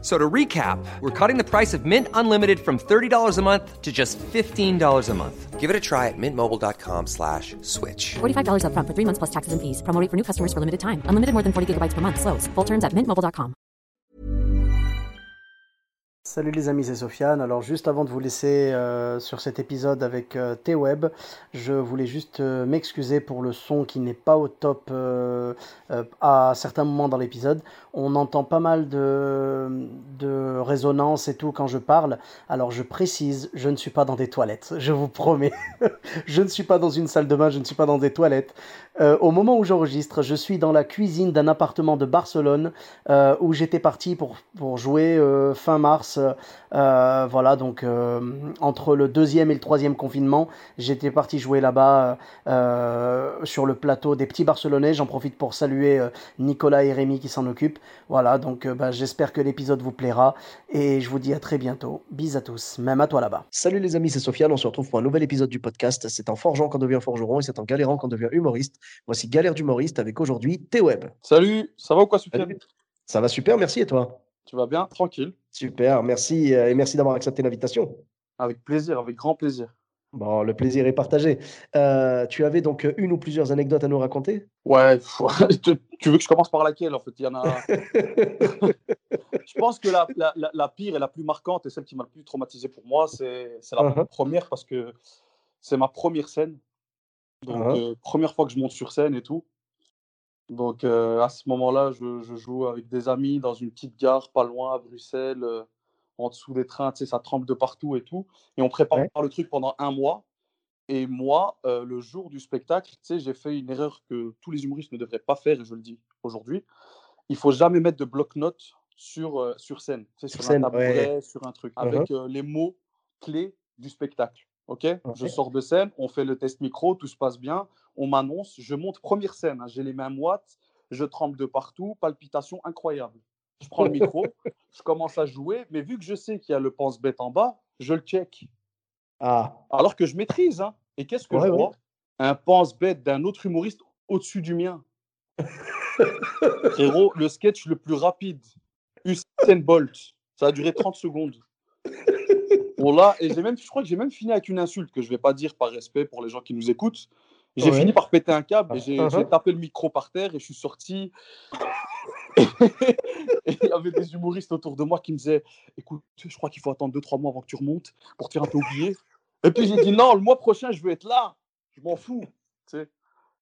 So to recap, we're cutting the price of Mint Unlimited from $30 a month to just $15 a month. Give it a try at mintmobile.com slash switch. $45 upfront for three months plus taxes and fees. Promo rate for new customers for limited time. Unlimited more than 40 gigabytes per month. Slows. Full terms at mintmobile.com. Salut les amis, c'est Sofiane. Alors juste avant de vous laisser euh, sur cet épisode avec euh, T-Web, je voulais juste euh, m'excuser pour le son qui n'est pas au top euh, euh, à certains moments dans l'épisode. On entend pas mal de, de résonance et tout quand je parle. Alors je précise, je ne suis pas dans des toilettes, je vous promets. je ne suis pas dans une salle de bain, je ne suis pas dans des toilettes. Euh, au moment où j'enregistre, je suis dans la cuisine d'un appartement de Barcelone euh, où j'étais parti pour, pour jouer euh, fin mars. Voilà, donc entre le deuxième et le troisième confinement, j'étais parti jouer là-bas sur le plateau des petits Barcelonais. J'en profite pour saluer Nicolas et Rémi qui s'en occupent. Voilà, donc euh, bah, j'espère que l'épisode vous plaira et je vous dis à très bientôt. Bis à tous, même à toi là-bas. Salut les amis, c'est Sofiane. On se retrouve pour un nouvel épisode du podcast. C'est en forgeant qu'on devient forgeron et c'est en galérant qu'on devient humoriste. Voici Galère d'humoriste avec aujourd'hui T-Web. Salut, ça va ou quoi, Soufiane Salut. Ça va super, merci et toi? Tu vas bien? Tranquille. Super, merci euh, et merci d'avoir accepté l'invitation. Avec plaisir, avec grand plaisir. Bon, le plaisir est partagé. Euh, tu avais donc une ou plusieurs anecdotes à nous raconter? Ouais, tu veux que je commence par laquelle en fait? Il y en a. je pense que la, la, la- pire et la plus marquante et celle qui m'a le plus traumatisé pour moi, c'est la Uh-huh. première parce que c'est ma première scène. Donc, Uh-huh. euh, première fois que je monte sur scène et tout. Donc, euh, à ce moment-là, je, je joue avec des amis dans une petite gare pas loin à Bruxelles, euh, en dessous des trains, tu sais, ça tremble de partout et tout. Et on prépare Ouais. le truc pendant un mois. Et moi, euh, le jour du spectacle, tu sais, j'ai fait une erreur que tous les humoristes ne devraient pas faire, et je le dis aujourd'hui. Il faut jamais mettre de bloc-notes sur, euh, sur scène, tu sais, Sur sur, scène, un ouais. sur un truc, avec euh, les mots clés du spectacle. Ok? Je sors de scène, on fait le test micro, tout se passe bien, on m'annonce, je monte première scène, hein, j'ai les mains moites, je tremble de partout, palpitations incroyables. Je prends le micro, je commence à jouer, mais vu que je sais qu'il y a le pense-bête en bas, je le check. Ah, Alors que je maîtrise. Hein. Et qu'est-ce que Ouais, je ouais. vois? Un pense-bête d'un autre humoriste au-dessus du mien. Frérot, le sketch le plus rapide. Usain Bolt. Ça a duré 30 secondes. Bon là, et j'ai même, je crois que j'ai même fini avec une insulte que je vais pas dire par respect pour les gens qui nous écoutent. J'ai Ouais. fini par péter un câble et j'ai Uh-huh. j'ai tapé le micro par terre et je suis sorti. Il y avait des humoristes autour de moi qui me disaient Écoute, je crois qu'il faut attendre 2-3 mois avant que tu remontes pour te faire un peu oublier. Et puis j'ai dit Non, le mois prochain, je veux être là. Je m'en fous. tu sais. Et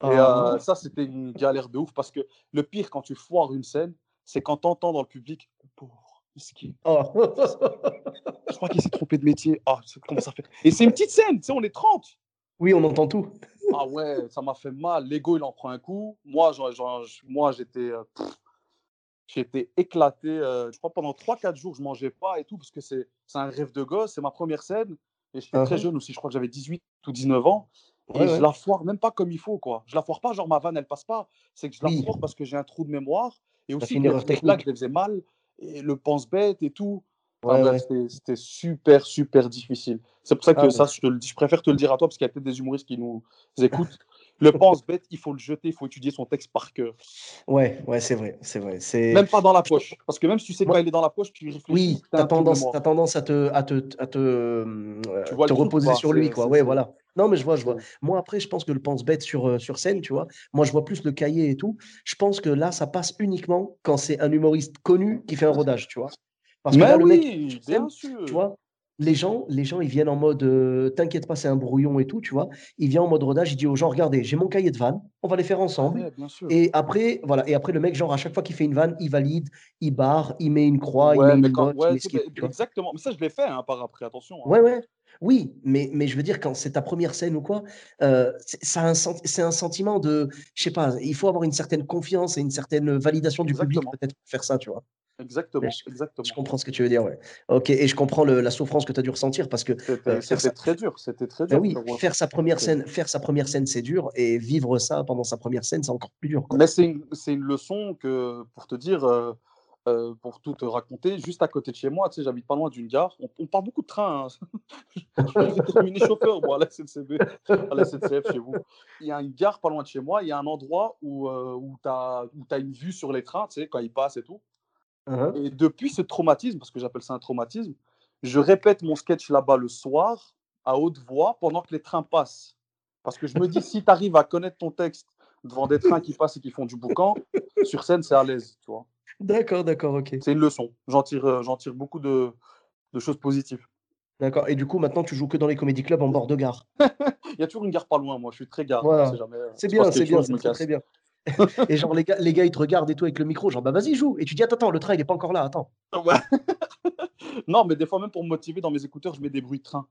Ah. euh, ça, c'était une galère de ouf parce que le pire quand tu foires une scène, c'est quand tu entends dans le public Pauvre, miskin. Oh. Je crois qu'il s'est trompé de métier. Ah, comment ça fait Et c'est une petite scène, tu sais, on est 30. oui, on entend tout. Ah ouais, ça m'a fait mal. L'ego, il en prend un coup. Moi, moi j'étais euh, j'étais éclaté. euh, je crois pendant 3-4 jours, je mangeais pas et tout parce que c'est un rêve de gosse. C'est ma première scène. Et j'étais très Uh-huh. jeune aussi. Je crois que j'avais 18 ou 19 ans. Et Ouais, je ouais. la foire même pas comme il faut, quoi. Je la foire pas, genre ma vanne, elle passe pas. C'est que je la Oui. foire parce que j'ai un trou de mémoire. Et aussi, les blagues, je les faisais mal. Et le pense-bête et tout. Ouais, Enfin, C'était super, super difficile. C'est pour ça que Ah, ça, je, te le dis, je préfère te le dire à toi parce qu'il y a peut-être des humoristes qui nous écoutent. Le pense-bête, il faut le jeter, il faut étudier son texte par cœur. Ouais, ouais, c'est vrai, c'est vrai. C'est Même pas dans la poche. Parce que même si tu sais quand il est dans la poche, tu réfléchis. Oui, t'as tu as tendance, tendance à te, à te, à te, euh, Tu vois te le reposer sur lui, quoi. Ouais, voilà. Non, mais je vois, je vois. Moi, après, je pense que le pense-bête sur, euh, sur scène, tu vois, moi, je vois plus le cahier et tout. Je pense que là, ça passe uniquement quand c'est un humoriste connu qui fait un rodage, tu vois. Parce que le mec, oui, scène, bien sûr. tu vois, les gens, les gens, ils viennent en mode euh, t'inquiète pas, c'est un brouillon et tout, tu vois. Il vient en mode rodage, il dit aux gens regardez, j'ai mon cahier de vannes, on va les faire ensemble. Ouais. Et après, voilà. Et après, le mec, genre, à chaque fois qu'il fait une vanne, il valide, il barre, il met une croix, il met une quand- note, ouais, il vois. exactement. Mais ça, je l'ai fait hein, par après, attention. hein. Ouais, ouais. Oui, mais, mais je veux dire, quand c'est ta première scène ou quoi, euh, c'est un, un sentiment de, je sais pas, il faut avoir une certaine confiance et une certaine validation du public Exactement. peut-être pour faire ça, tu vois. Exactement, je- exactement. Je comprends ce que tu veux dire, ouais. Ok, et je comprends le- la souffrance que tu as dû ressentir parce que C'était euh, très dur, c'était très ben dur. oui, faire sa première scène, faire sa première scène, c'est dur, et vivre ça pendant sa première scène, c'est encore plus dur. quoi. Mais c'est une, une leçon que, pour te dire, euh, euh, pour tout te raconter, juste à côté de chez moi, tu sais, j'habite pas loin d'une gare. On, on parle beaucoup de train. hein. je terminer chauffeur, moi, à la SNCB, à la SNCF chez vous. Il y a une gare pas loin de chez moi. Il y a un endroit où, où tu as, une vue sur les trains, tu sais, quand ils passent et tout. Hein Et depuis ce traumatisme, parce que j'appelle ça un traumatisme, je répète mon sketch là-bas le soir, à haute voix, pendant que les trains passent. Parce que je me dis, si tu arrives à connaître ton texte devant des trains qui passent et qui font du boucan, sur scène, c'est à l'aise, tu vois. D'accord, d'accord, ok. C'est une leçon. J'en tire, euh, j'en tire beaucoup de, de choses positives. D'accord. Et du coup, maintenant, tu joues que dans les comédie clubs en bord de gare. Il y a toujours une gare pas loin, moi. Je suis très gare. Voilà. jamais, euh, C'est bien, c'est bien, c'est très bien. Et genre, les gars, les gars, ils te regardent et tout avec le micro, genre, bah vas-y, joue. Et tu dis, attends, attends, le train, il est pas encore là, attends. Ouais. non, mais des fois, même pour me motiver dans mes écouteurs, je mets des bruits de train.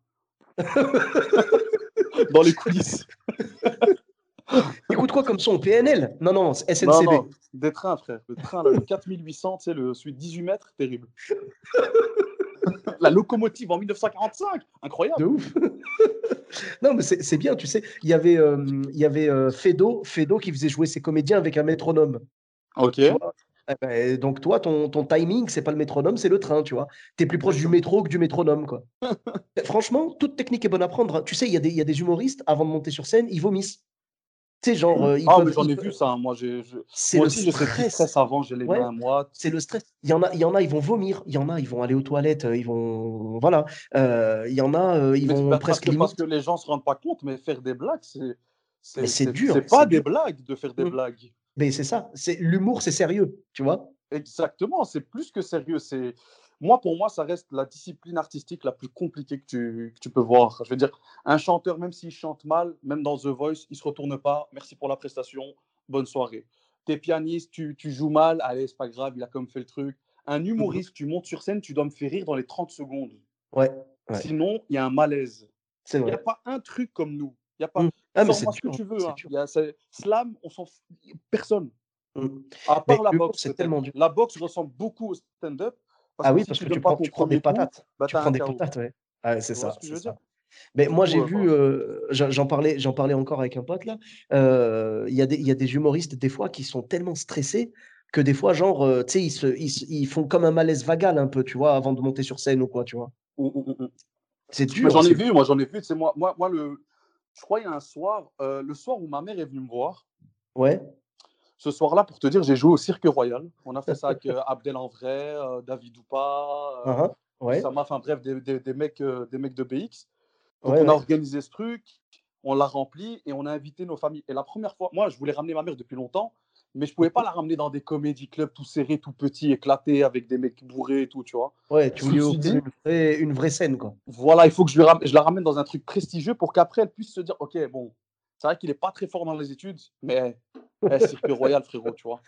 dans les coulisses. Écoute quoi comme son PNL Non, non, SNCB. non, des trains, frère. Le train, là, le 4800, tu sais, le, celui de 18 mètres, terrible. La locomotive en 1945, incroyable. De ouf. non, mais c'est bien, tu sais. Il y avait, euh, il y avait euh, Fedo, Fedo qui faisait jouer ses comédiens avec un métronome. Ok. Eh ben, donc, toi, ton, ton timing, c'est pas le métronome, c'est le train, tu vois. Tu es plus proche du métro que du métronome, quoi. Franchement, toute technique est bonne à prendre. hein. Tu sais, il y, a des- il y a des humoristes, avant de monter sur scène, ils vomissent. Tu sais, genre, euh, ils Ah, peuvent- mais j'en ai peuvent- vu ça. hein. Moi, j'ai, je- C'est moi le aussi, je sais stress. stress avant, j'ai les Ouais. mains moites. C'est le stress. Il y en a, il y en a, ils vont vomir. Il y en a, ils vont aller aux toilettes. euh, Ils vont, voilà. Euh, il y en a, euh, ils Mais vont presque que, parce que les gens se rendent pas compte, mais faire des blagues, c'est. Mais c'est dur, C'est pas c'est des dur. blagues de faire des Mm. blagues. Mais c'est ça. C'est l'humour, c'est sérieux, tu vois? Exactement, c'est plus que sérieux. C'est moi pour moi, ça reste la discipline artistique la plus compliquée que tu, que tu peux voir. Je veux dire, un chanteur, même s'il chante mal, même dans The Voice, il se retourne pas. Merci pour la prestation. Bonne soirée. T'es pianiste, tu, tu joues mal, allez, c'est pas grave, il a comme fait le truc. Un Mmh humoriste, tu montes sur scène, tu dois me faire rire dans les 30 secondes. Ouais. Ouais. Sinon, il y a un malaise. C'est Il n'y a pas un truc comme nous. Il y a pas. Mm. Ah, mais c'est ce que tu veux. hein. y a- Slam, on s'en fout. Personne. Mm. À Mais part la boxe. tellement dur. La boxe ressemble beaucoup au stand-up. Ah oui, si parce que tu prends, ton tu prends des coup, patates. bah, Tu prends des patates, ouais. Ouais, c'est ça, ce Mais moi, j'ai euh, vu, euh, j'en parlais, j'en parlais encore avec un pote là. euh, Il y a des, il y a des humoristes des fois qui sont tellement stressés que des fois, genre, euh, tu sais, ils, se- ils, ils font comme un malaise vagal un peu, tu vois, avant de monter sur scène ou quoi, tu vois. C'est dur. J'en ai vu, moi j'en ai vu. C'est moi, moi, moi le. Je crois il y a un soir, euh, le soir où ma mère est venue me voir. Ouais. Ce soir-là, pour te dire, j'ai joué au Cirque Royal. On a fait ça avec euh, Abdel en vrai, euh, David Oupa, Uhum, Ouais. Oussama, enfin bref, des, des- des mecs, euh, des mecs de BX. Donc Ouais, on a ouais. organisé ce truc, on l'a rempli et on a invité nos familles. Et la première fois, moi je voulais ramener ma mère depuis longtemps, mais je pouvais pas la ramener dans des comédie clubs tout serrés, tout petits, éclatés, avec des mecs bourrés et tout, tu vois. Ouais, tu voulais une vraie, une vraie scène, quoi. Voilà, il faut que je, lui ram- je la ramène dans un truc prestigieux pour qu'après elle puisse se dire, ok, bon, c'est vrai qu'il est pas très fort dans les études, mais eh, Cirque Royal, frérot, tu vois.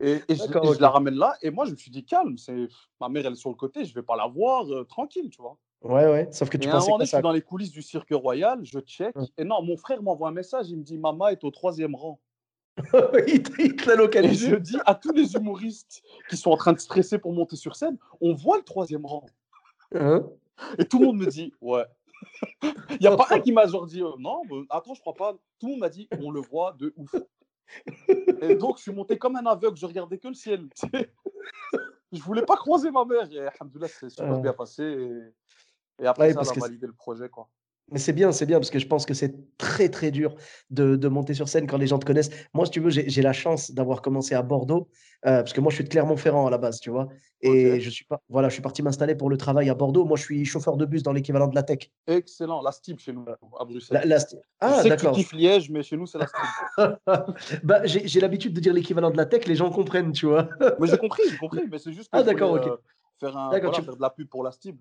Et, et je, la ramène là, et moi je me suis dit, calme, c'est ma mère elle est sur le côté, je vais pas la voir, euh, tranquille, tu vois. Ouais, ouais. Sauf que tu Et un moment que je suis dans les coulisses du Cirque Royal, je check, Ouais. et non, mon frère m'envoie un message, il me dit, maman est au troisième rang. il te l'a Et je localisé. dis à tous les humoristes qui sont en train de stresser pour monter sur scène, on voit le troisième rang. Hein? Et tout le monde me dit, ouais. Il n'y a pas un qui m'a genre dit, euh, non, euh, attends, je crois pas. Tout le monde m'a dit, on le voit de ouf. Et donc, je suis monté comme un aveugle, je regardais que le ciel. Je voulais pas croiser ma mère. Et alhamdoulilah, c'est super Euh. bien passé. Et, et après Ouais, ça, elle a validé le projet. Quoi. Mais c'est bien, c'est bien, parce que je pense que c'est très, très dur de, de monter sur scène quand les gens te connaissent. Moi, si tu veux, j'ai la chance d'avoir commencé à Bordeaux, euh, parce que moi, je suis de Clermont-Ferrand à la base, tu vois. Et je suis pas, voilà, je suis parti m'installer pour le travail à Bordeaux. Moi, je suis chauffeur de bus dans l'équivalent de la tech. Excellent. La STIB chez nous, à Bruxelles. La- la- je Ah, sais que tu d'accord. kiffes Liège, mais chez nous, c'est la STIB. bah, j'ai l'habitude de dire l'équivalent de la tech, les gens comprennent, tu vois. mais j'ai compris, j'ai compris. Mais c'est juste que Ah, je voulais, d'accord, ok. euh, faire, un, D'accord, voilà, tu- faire de la pub pour la STIB.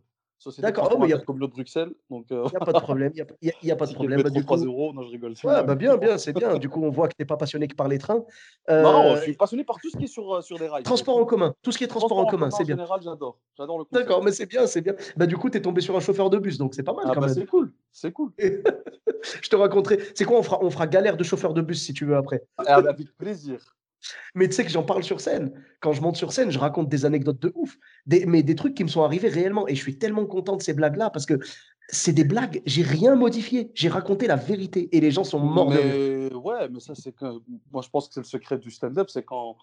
D'accord, oh, a- intercommunaux de Bruxelles. Donc, euh, Il n'y a pas de problème, il n'y a, y a pas de problème. Bah, du 3 coup, euros. Non, je rigole. ouais, bah, bien, bien, c'est bien. Du coup, on voit que tu n'es pas passionné que par les trains. Non, Euh, je suis passionné par tout ce qui est sur, euh, sur des rails. transport en commun, tout ce qui est transport, en commun, c'est En bien. général, j'adore. J'adore le. D'accord, mais c'est bien, c'est bien. Bah, du coup, tu es tombé sur un chauffeur de bus, donc c'est pas mal Ah quand bah, même. c'est cool. C'est cool. Je te raconterai. C'est quoi, on fera, on fera galère de chauffeur de bus si tu veux après? Ah, Avec plaisir. Mais tu sais que j'en parle sur scène. Quand je monte sur scène, je raconte des anecdotes de ouf. Des, mais des trucs qui me sont arrivés réellement. Et je suis tellement content de ces blagues-là parce que c'est des blagues, j'ai rien modifié. J'ai raconté la vérité et les gens sont morts de. Mais ouais, mais ça, c'est que. Moi, je pense que c'est le secret du stand-up, c'est quand.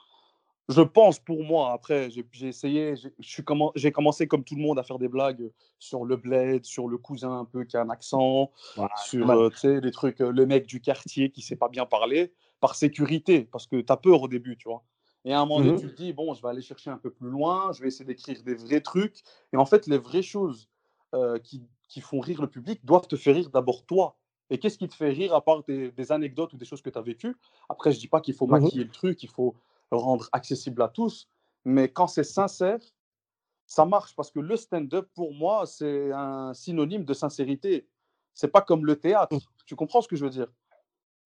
Je pense pour moi, après, j'ai essayé, j'ai commencé comme tout le monde à faire des blagues sur le bled, sur le cousin un peu qui a un accent, Ouais, sur, tu sais, les trucs, heu, le mec du quartier qui sait pas bien parler, par sécurité, parce que tu as peur au début, tu vois? Et à un moment donné, Mmh tu te dis: «Bon, je vais aller chercher un peu plus loin, je vais essayer d'écrire des vrais trucs» et en fait, les vraies choses, heu, qui qui font rire le public doivent te faire rire d'abord toi. Et qu'est-ce qui te fait rire à part des des anecdotes ou des choses que tu as vécues? Après, je dis pas qu'il faut Mmh maquiller le truc, il faut le rendre accessible à tous, mais quand c'est sincère, ça marche parce que le stand-up, pour moi, c'est un synonyme de sincérité. C'est pas comme le Mmh. théâtre. Tu comprends ce que je veux dire?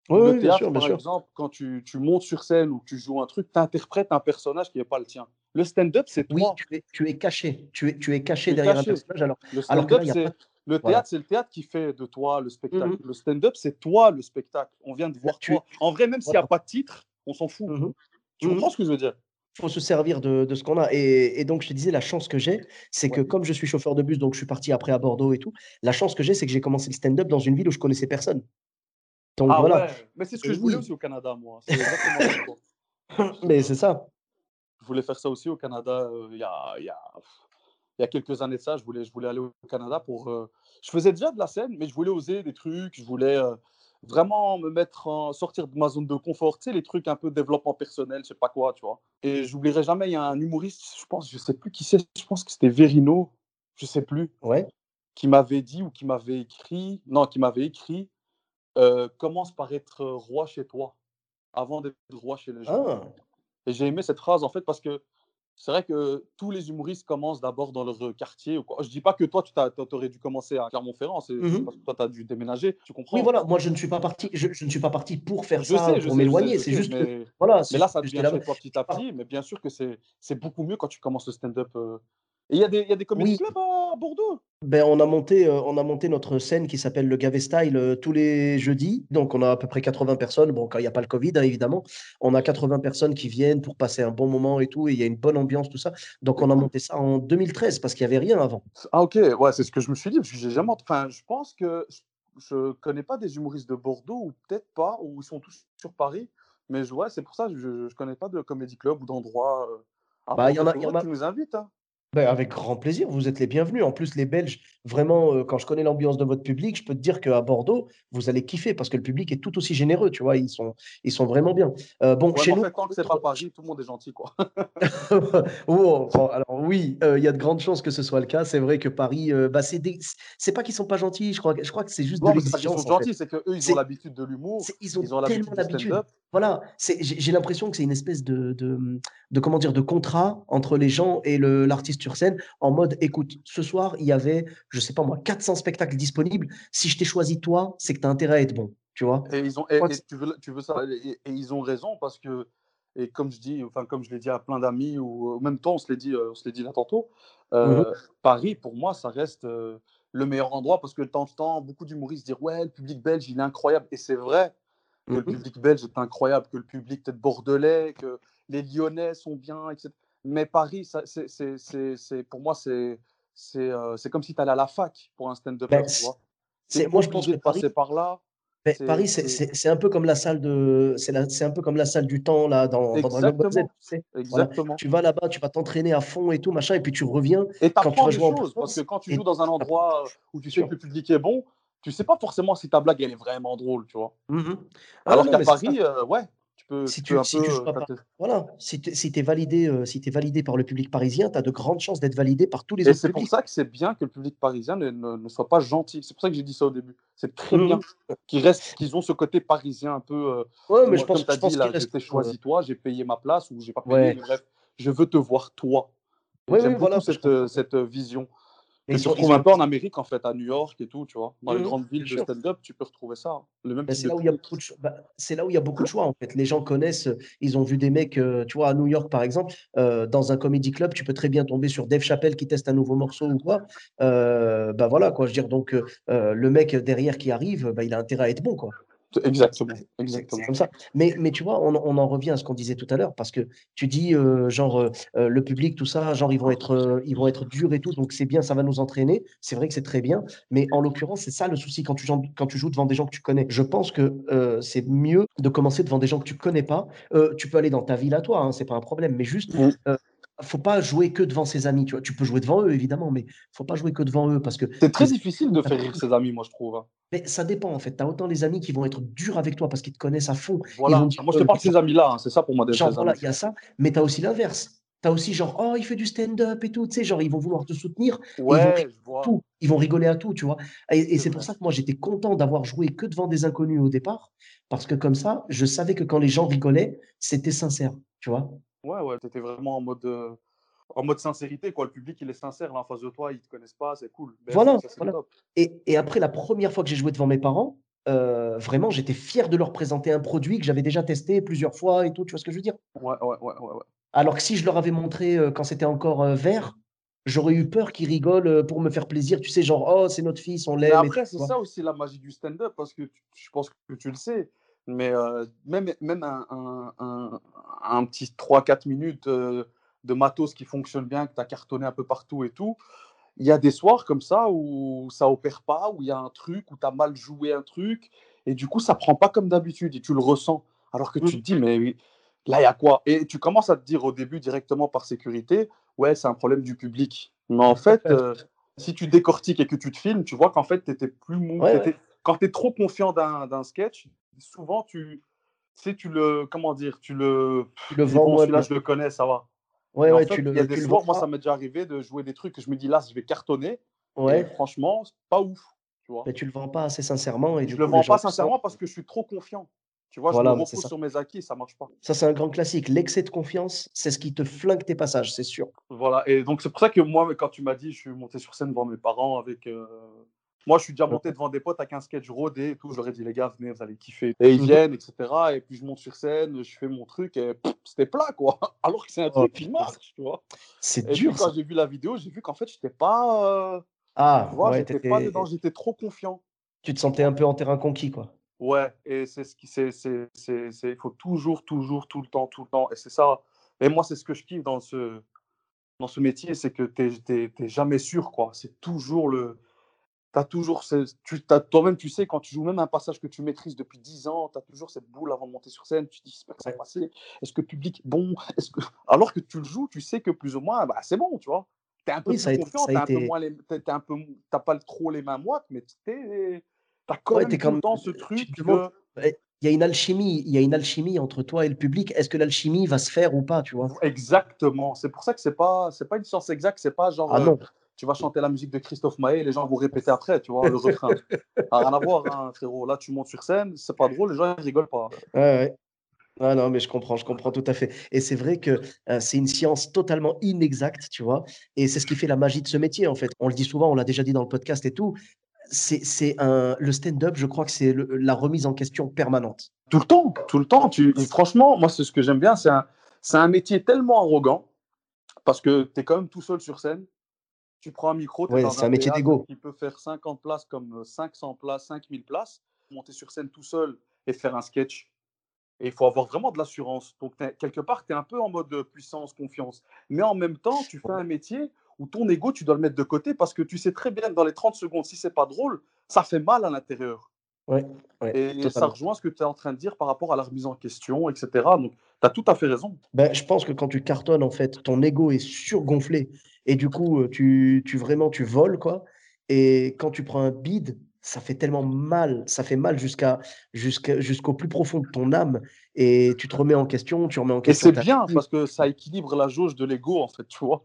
Oui, Le oui, bien théâtre, sûr, bien par sûr. exemple, quand tu tu montes sur scène ou tu joues un truc, tu interprètes un personnage qui est pas le tien. Le stand-up, c'est Oui, toi. tu es tu es caché. Tu es tu es Tu caché es derrière un personnage alors Le stand-up, il pas c'est le voilà. théâtre, c'est le théâtre qui fait de toi le spectacle. mh. Le stand-up, c'est toi le spectacle. On vient de Là, voir tu toi. En vrai, même s'il y a pas de titre, on s'en fout. Mmh mh. Tu comprends mh. ce que je veux dire? Faut se servir de de ce qu'on a et et donc je te disais la chance que j'ai, c'est que comme je suis chauffeur de bus, donc je suis parti après à Bordeaux et tout, la chance que j'ai, c'est que j'ai commencé le stand-up dans une ville où je connaissais personne. Donc Ah voilà. ouais, mais c'est ce que Et je voulais oui. aussi au Canada, moi. Exactement. Mais c'est ça. Je voulais faire ça aussi au Canada, heu, il y a y a y a quelques années de ça, je voulais je voulais aller au Canada pour, heu je faisais déjà de la scène, mais je voulais oser des trucs, je voulais, heu, vraiment me mettre en sortir de ma zone de confort, tu sais, les trucs un peu développement personnel, je sais pas quoi, tu vois? Et j'oublierai jamais, il y a un humoriste, je pense, je sais plus qui c'est, je pense que c'était Verino, je sais plus, Ouais. qui m'avait dit ou qui m'avait écrit non, qui m'avait écrit, heu: «Commence par être roi chez toi, avant d'être roi chez les gens». Ah! Et j'ai aimé cette phrase, en fait, parce que c'est vrai que tous les humoristes commencent d'abord dans leur, quartier ou quoi. Je dis pas que toi, tu aurais dû commencer à Clermont-Ferrand, c'est Mmh parce que toi, tu as dû déménager, tu Oui, comprends? voilà, moi je ne suis pas parti je je ne suis pas parti pour faire Je ça, sais, pour m'éloigner. C'est juste que mais voilà, c'est mais là, ça que devient chez toi petit à petit, mais bien sûr que c'est beaucoup mieux quand tu commences le stand-up, et il y a des il y a des comedy Oui. clubs à Bordeaux? Ben, on a monté, heu, on a monté notre scène qui s'appelle le Gavet Style, heu, tous les jeudis. Donc on a à peu près 80 personnes. Bon, quand il y a pas le covid, hein, évidemment. On a 80 personnes qui viennent pour passer un bon moment et tout et il y a une bonne ambiance, tout ça. Donc on a monté ça en 2013 parce qu'il y avait rien avant. Ah OK, ouais, c'est ce que je me suis dit, parce que j'ai jamais enfin, je pense que je je connais pas des humoristes de Bordeaux ou peut-être pas, ou ils sont tous sur Paris, mais ouais, c'est pour ça, je je connais pas de comedy club ou d'endroit, heu, à Bah, il y en a y en que a tu nous invites, hein. Ben, avec grand plaisir, vous êtes les bienvenus. En plus, les Belges, vraiment, heu, quand je connais l'ambiance de votre public, je peux te dire qu'à Bordeaux, vous allez kiffer parce que le public est tout aussi généreux, tu vois? Ils sont ils sont vraiment bien. Heu, bon, Ouais, chez en nous, fait, tant que c'est pas Paris, tout le monde est gentil, quoi. Oh, alors oui, heu, il y a de grandes chances que ce soit le cas. C'est vrai que Paris, heu, bah, c'est des pas qu'ils sont pas gentils, je crois que je crois que c'est juste de Non, sont l'exigence, en fait. gentils, c'est qu'eux, ils ont l'habitude de l'humour, ils ont ils ont tellement l'habitude. Voilà, j'ai l'impression que c'est une espèce de de, de comment dire? De contrat entre les gens et le sur scène en mode: «Écoute, ce soir, il y avait, je sais pas moi, 400 spectacles disponibles. Si je t'ai choisi toi, c'est que tu as intérêt à être bon», tu vois? Et ils ont et tu veux tu veux ça et et ils ont raison parce que et comme je dis, enfin, comme je l'ai dit à plein d'amis ou, heu, même toi, on se l'est dit, heu, on se dit là tantôt, mmh mh. heu, Paris, pour moi, ça reste, le meilleur endroit parce que tu entends beaucoup d'humoristes dire: «Ouais, le public belge, il est incroyable» et c'est vrai que Mmh le public belge est incroyable, que le public peut-être bordelais, que les lyonnais sont bien et cét mais Paris, ça c'est c'est c'est pour moi, c'est c'est, c'est comme si tu allais à la fac pour un? Tu es c'est moi, je pense que Paris par là, c'est Paris, c'est un peu comme la salle de c'est un peu comme la salle du temps là dans dans Dragon Ball Z, tu exactement, sais? Voilà, exactement. tu vas là-bas, tu vas t'entraîner à fond et tout machin et puis tu reviens Et quand tu vas jouer en choses, parce que quand tu joues dans un endroit, où tu sais que le public est bon, tu sais pas forcément si ta blague, elle est vraiment drôle, tu vois? Ah non, Alors non, qu'à mais. Paris, heu, ouais, peux Si tu si peu, voilà, si tu si es validé, heu, si es validé par le public parisien, tu as de grandes chances d'être validé par tous les et autres c'est pour ça que c'est bien que le public parisien ne ne ne soit pas gentil. C'est pour ça que j'ai dit ça au début. C'est très Mmh bien qu'ils restent qu'ils ont ce côté parisien un peu, heu, Ouais, mais je moi, comme pense tu as je dit pense là: qu'ils «Je restent t'ai heu, choisi toi, j'ai payé ma place» ou «J'ai pas payé», ouais. bref, je veux te voir toi. J'aime oui, beaucoup voilà, cette, bien. cette, heu, vision Sont ils retrouves un peu en Amérique, en fait, à New York et tout, tu vois? Dans les mmh grandes villes de stand-up, tu peux retrouver ça, le même Bah, c'est là où il y a truc. beaucoup de bah, là où il y a beaucoup de choix, en fait. Les gens connaissent, ils ont vu des mecs, heu, tu vois, à New York, par exemple, heu, dans un comedy club, tu peux très bien tomber sur Dave Chappelle qui teste un nouveau morceau ou quoi. Heu, bah, voilà, quoi, je veux dire donc le mec derrière qui arrive, bah, il a intérêt à être bon, quoi. Exactement. Exactement. comme ça. Mais, mais tu vois, on, on en revient à ce qu'on disait tout à l'heure, parce que tu dis, euh, genre, euh, euh, le public, tout ça, genre, ils vont être, euh, ils vont être durs et tout, donc c'est bien, ça va nous entraîner. C'est vrai que c'est très bien, mais en l'occurrence, c'est ça le souci quand tu, joues- quand tu joues devant des gens que tu connais. Je pense que c'est mieux de commencer devant des gens que tu connais pas. Tu peux aller dans ta ville à toi, hein, c'est pas un problème, mais juste, faut pas jouer que devant ses amis. Tu vois, tu peux jouer devant eux, évidemment, mais faut pas jouer que devant eux, parce que C'est très difficile de faire rire ses amis, moi, je trouve. hein. mais ça dépend en fait. Tu as autant les amis qui vont être durs avec toi parce qu'ils te connaissent à fond. Voilà. Moi, je te euh, parle de ces amis-là. hein. C'est ça pour moi, vrais voilà, il y a ça, mais tu as aussi l'inverse. Tu as aussi genre, oh, il fait du stand-up et tout, tu sais, genre, ils vont vouloir te soutenir, et ils vont Ouais, rigoler je vois. tout, ils vont rigoler à tout, tu vois. Et, et C'est pour ça que moi, j'étais content d'avoir joué que devant des inconnus au départ, parce que comme ça, je savais que quand les gens rigolaient, c'était sincère, tu vois. Ouais, ouais, t'étais vraiment en mode, euh, en mode sincérité, quoi. Le public, il est sincère, là, en face de toi, ils te connaissent pas, c'est cool. Ben, Voilà, ça, c'est voilà. top. Et, et après, la première fois que j'ai joué devant mes parents, euh, vraiment, j'étais fier de leur présenter un produit que j'avais déjà testé plusieurs fois et tout, tu vois ce que je veux dire? Ouais, ouais, ouais, ouais, ouais. Alors que si je leur avais montré euh, quand c'était encore vert, j'aurais eu peur qu'ils rigolent pour me faire plaisir. Tu sais, genre, oh, c'est notre fils, on l'aime. après, c'est ça aussi la magie du stand-up, parce que tu- je pense que tu le sais. Mais euh, même, même un, un, un, un petit 3-4 minutes euh, de matos qui fonctionne bien, que tu as cartonné un peu partout et tout, il y a des soirs comme ça où ça opère pas, où il y a un truc, où tu as mal joué un truc, et du coup, ça prend pas comme d'habitude, et tu le ressens. Alors que tu te dis, mais oui, là, il y a quoi? Et tu commences à te dire au début directement par sécurité, ouais, c'est un problème du public. Mais en fait, euh, si tu décortiques et que tu te filmes, tu vois qu'en fait, tu étais plus mou. Ouais, Quand tu es trop confiant d'un sketch, souvent, tu tu sais, tu le. Comment dire Tu le. Tu le vends bon, celui-là, bien. je le connais, ça va. Ouais, ouais, fait, tu le, il y a des soirs, vends moi, ça m'est déjà arrivé de jouer des trucs que je me dis là, je vais cartonner. Ouais, Et franchement, c'est pas ouf. Tu vois mais tu le vends pas assez sincèrement et je du le coup, vends pas sincèrement parce que je suis trop confiant. Tu vois, Voilà, je me repose sur mes acquis et ça marche pas. Ça, c'est un grand classique. L'excès de confiance, c'est ce qui te flingue tes passages, c'est sûr. Voilà, et donc c'est pour ça que moi, quand tu m'as dit, je suis monté sur scène devant mes parents avec. euh, Moi, je suis déjà monté devant des potes avec un sketch rodé et tout. Je leur ai dit, les gars, venez, vous allez kiffer. Et ils Mhm. viennent, etc. Et puis je monte sur scène, je fais mon truc et c'était plat, quoi. Alors que c'est un Oh, truc qui marche, tu vois. C'est puis dur, ça. quand j'ai vu la vidéo, j'ai vu qu'en fait, j'étais pas. euh, Ah, Tu vois, ouais, j'étais pas dedans, j'étais trop confiant. tu te sentais un peu en terrain conquis, quoi. Ouais, et c'est ce qui, il faut toujours, toujours, tout le temps, tout le temps. Et c'est ça. Et moi, c'est ce que je kiffe dans ce, dans ce métier, c'est que t'es, t'es jamais sûr, quoi. C'est toujours le. T'as toujours. ce- Tu, toi-même, tu sais, quand tu joues même un passage que tu maîtrises depuis 10 ans, tu as toujours cette boule avant de monter sur scène. Tu te dis, j'espère que ça va passer. Est-ce que le public bon Est-ce que... Alors que tu le joues, tu sais que plus ou moins, bah, c'est bon, tu vois. T'es un peu Oui, plus confiant, un peu été- moins les, t'es- t'es un peu, t'as pas trop les mains moites, mais t'es, t'as quand Ouais, même tout temps ce tu truc que- Il y a une alchimie, il y a une alchimie entre toi et le public. Est-ce que l'alchimie va se faire ou pas, tu vois? Exactement. C'est pour ça que c'est pas, c'est pas une science exacte. C'est pas genre, Ah euh, non. Tu vas chanter la musique de Christophe Maé et les gens vont répéter après, tu vois, le refrain. N'a rien à voir, hein, frérot. Là, tu montes sur scène, c'est pas drôle, les gens ils rigolent pas. Ouais, ouais. Ah non, mais je comprends, je comprends tout à fait. Et c'est vrai que euh, c'est une science totalement inexacte, tu vois. Et c'est ce qui fait la magie de ce métier, en fait. On le dit souvent, on l'a déjà dit dans le podcast et tout. C'est, un, le stand-up, je crois que c'est la remise en question permanente. Tout le temps, tout le temps. Tu, franchement, moi, c'est ce que j'aime bien. C'est un, c'est un métier tellement arrogant parce que tu es quand même tout seul sur scène. Tu prends un micro, tu Ouais, c'est un métier d'égo. qui peut faire 50 places comme euh, 500 places, 5000 places. Monter sur scène tout seul et faire un sketch. Et il faut avoir vraiment de l'assurance. Donc, quelque part, tu es un peu en mode euh, puissance, confiance. Mais en même temps, tu fais un métier où ton ego, tu dois le mettre de côté parce que tu sais très bien que dans les 30 secondes, si c'est pas drôle, ça fait mal à l'intérieur. Ouais, ouais, Et ça rejoint ce que tu es en train de dire par rapport à la remise en question, etc. Donc, tu as tout à fait raison. Ben, je pense que quand tu cartonnes, en fait, ton ego est surgonflé et du coup, euh, tu, tu vraiment, tu voles, quoi. Et quand tu prends un bide, ça fait tellement mal, ça fait mal jusqu'à, jusqu'à, jusqu'au plus profond de ton âme et tu te remets en question, tu remets en Et question c'est ta bien parce que ça équilibre la jauge de l'ego, en fait, tu vois.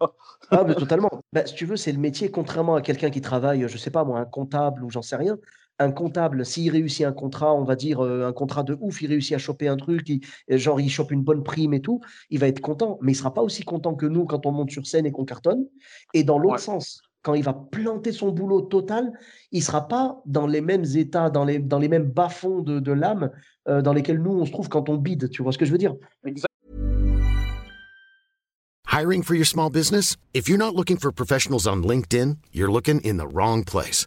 Ah, mais totalement. Ben, si tu veux, c'est le métier, contrairement à quelqu'un qui travaille, je sais pas moi, un comptable ou j'en sais rien. Un comptable, s'il réussit un contrat, on va dire euh, un contrat de ouf, il réussit à choper un truc, il- euh, genre il chope une bonne prime et tout, il va être content, mais il sera pas aussi content que nous quand on monte sur scène et qu'on cartonne. Et dans l'autre Ouais. sens, quand il va planter son boulot total, il sera pas dans les mêmes états, dans les, dans les mêmes bas-fonds de, de l'âme euh, dans lesquels nous on se trouve quand on bide. Tu vois ce que je veux dire? Hiring for your small business? If you're not looking for professionals on LinkedIn, you're looking in the wrong place.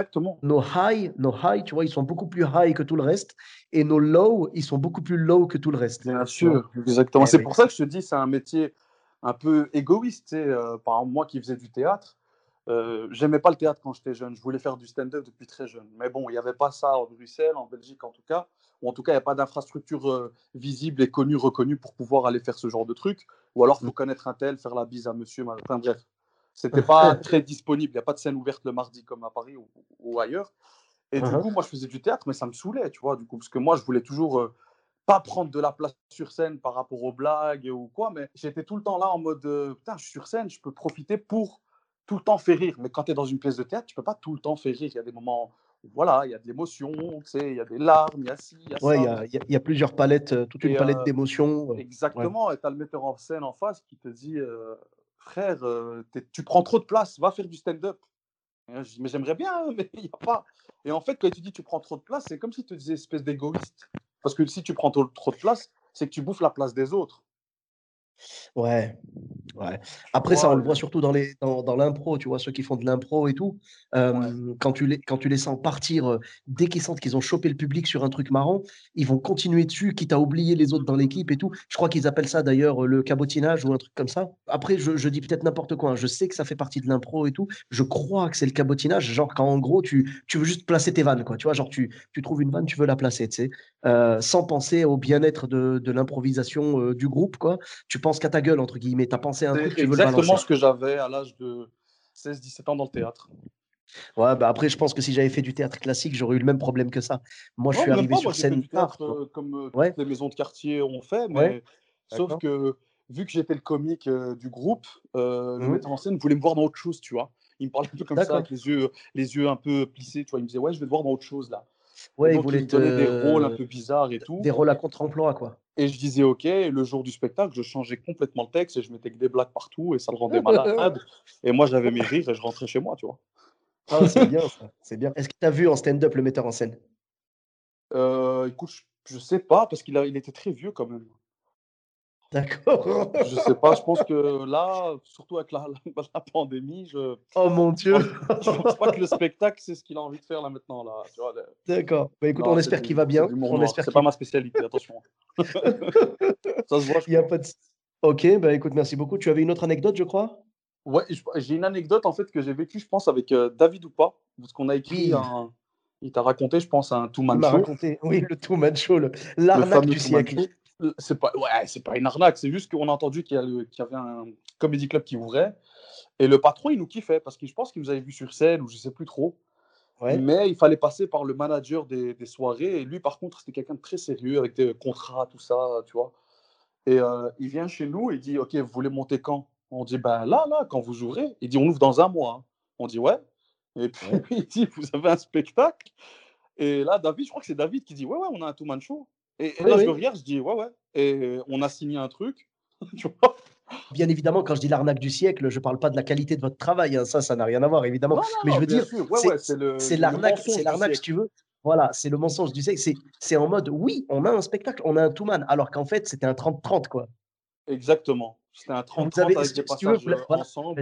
Exactement. Nos high, nos high, tu vois, ils sont beaucoup plus high que tout le reste. Et nos low, ils sont beaucoup plus low que tout le reste. Bien sûr, exactement. Eh C'est oui. pour ça que je te dis, c'est un métier un peu égoïste. euh, par exemple, moi qui faisais du théâtre, euh, j'aimais pas le théâtre quand j'étais jeune. Je voulais faire du stand-up depuis très jeune. Mais bon, il n'y avait pas ça en Bruxelles, en Belgique en tout cas. Ou en tout cas, il n'y a pas d'infrastructure euh, visible et connue, reconnue pour pouvoir aller faire ce genre de truc. Ou alors, il faut connaître un tel, faire la bise à monsieur. Enfin bref, c'était pas très disponible. Il n'y a pas de scène ouverte le mardi comme à Paris ou, ou ailleurs. Et du Mhm. coup, moi, je faisais du théâtre, mais ça me saoulait, tu vois, du coup, parce que moi, je voulais toujours euh, pas prendre de la place sur scène par rapport aux blagues ou quoi, mais j'étais tout le temps là en mode, euh, putain, je suis sur scène, je peux profiter pour tout le temps faire rire. Mais quand tu es dans une pièce de théâtre, tu peux pas tout le temps faire rire. Il y a des moments, voilà, il y a de l'émotion, tu sais, il y a des larmes, il y a ci, il y a Ouais, ça. il y a- il y a plusieurs palettes, euh, toute une Et, palette euh, d'émotions. Exactement, et tu as le metteur en scène en face qui te dit euh, Frère, euh, tu prends trop de place, va faire du stand-up. Mais j'aimerais bien, hein, mais il n'y a pas. Et en fait, quand tu dis tu prends trop de place, c'est comme si tu disais espèce d'égoïste. Parce que si tu prends trop de place, c'est que tu bouffes la place des autres. Ouais, ouais. Après, ça, on le voit surtout dans les, dans, dans l'impro, tu vois, ceux qui font de l'impro et tout. euh, quand tu les, quand tu les sens partir, euh, dès qu'ils sentent qu'ils ont chopé le public sur un truc marrant, ils vont continuer dessus, quitte à oublier les autres dans l'équipe et tout. Je crois qu'ils appellent ça d'ailleurs le cabotinage ou un truc comme ça. Après, je, je dis peut-être n'importe quoi. hein. Je sais que ça fait partie de l'impro et tout. Je crois que c'est le cabotinage, genre quand en gros, tu, tu veux juste placer tes vannes, quoi. Tu vois, genre tu, tu trouves une vanne, tu veux la placer, tu sais, euh, sans penser au bien-être de, de l'improvisation du groupe, quoi. Tu penses qu'à ta gueule, entre guillemets. Tu as pensé à un truc, tu veux le exactement ce que j'avais à l'âge de 16-17 ans dans le théâtre. Ouais, bah après, je pense que si j'avais fait du théâtre classique, j'aurais eu le même problème que ça. Moi, je suis arrivé pas, sur moi scène tard. euh, comme euh, Ouais. les maisons de quartier ont fait, mais Ouais, sauf que vu que j'étais le comique euh, du groupe, le Mhm. metteur en scène voulait me voir dans autre chose, tu vois. Il me parlait un peu comme ça, avec les yeux, les yeux un peu plissés, tu vois. Il me disait, ouais, je vais te voir dans autre chose là. Ouais, il donnait des rôles un peu bizarres et tout. des rôles à contre-emploi, quoi. Et je disais, ok, et le jour du spectacle, je changeais complètement le texte et je mettais que des blagues partout et ça le rendait malade. Et moi, j'avais mes rires et je rentrais chez moi, tu vois. Ah, c'est bien ça, c'est bien. Est-ce que tu as vu en stand-up le metteur en scène? Euh, écoute, je, je sais pas, parce qu'il il était très vieux quand même. D'accord. Je sais pas, je pense que là, surtout avec la, la, la pandémie, je, Oh mon Dieu. je pense pas que le spectacle, c'est ce qu'il a envie de faire là maintenant. Là, D'accord. Bah écoute, Non, on espère qu'il va bien. On espère C'est pas ma spécialité, attention. ça se voit, Il y a pas de... Ok, bah écoute, merci beaucoup. Tu avais une autre anecdote, je crois? Ouais, j'ai une anecdote en fait que j'ai vécue, je pense, avec euh, David ou pas, parce qu'on a écrit Oui. un. Il t'a raconté, je pense, un Il two-man m'a show. raconté. Oui, le Two-Man Show, le- Le l'arnaque du siècle. C'est pas, ouais, c'est pas une arnaque, c'est juste qu'on a entendu qu'il y, qu'il y avait un comedy club qui ouvrait. Et le patron, il nous kiffait parce que je pense qu'il nous avait vu sur scène ou je sais plus trop. Ouais. Mais il fallait passer par le manager des, des soirées. Et lui, par contre, c'était quelqu'un de très sérieux avec des contrats, tout ça, tu vois. Et euh, il vient chez nous et il dit Ok, vous voulez monter quand? On dit Ben là, là, quand vous ouvrez. Il dit On ouvre dans un mois. hein. On dit Ouais. Et puis Ouais. il dit Vous avez un spectacle Et là, David, je crois que c'est David qui dit Ouais, ouais, on a un two-man show. Et, et Oui, là, je oui. le regarde, je dis Ouais, ouais. Et on a signé un truc. tu vois Bien évidemment, quand je dis l'arnaque du siècle, je parle pas de la qualité de votre travail. hein, Ça, ça n'a rien à voir, évidemment. Non, Mais je veux dire. Ouais, c'est ouais, l'arnaque, c'est l'arnaque, si tu veux. Voilà, c'est le mensonge du siècle. C'est en mode, oui, on a un spectacle, on a un two-man, alors qu'en fait, c'était un 30-30, quoi. Exactement. C'était un Vous 30-30 avez, avec des veux, passages euh, voilà. ensemble.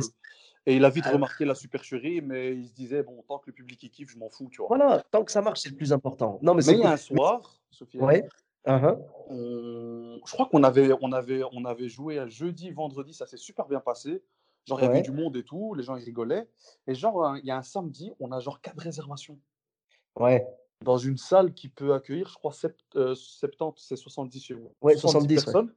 Et il a vite Euh, remarqué la supercherie, mais il se disait Bon, tant que le public kiffe, je m'en fous, tu vois. Voilà, tant que ça marche, c'est le plus important. Non, mais Mais c'est il y a un soir, Sophie, Ouais. Uh-huh. on- je crois qu'on avait, on avait, on avait joué un jeudi, vendredi, ça s'est super bien passé. Genre, il y avait du monde et tout, les gens ils rigolaient. Et genre, il y a un samedi, on a genre quatre réservations Ouais. dans une salle qui peut accueillir, je crois, sept- euh, 70, c'est 70 chez vous. Ouais, 70, ouais. personnes. Ouais,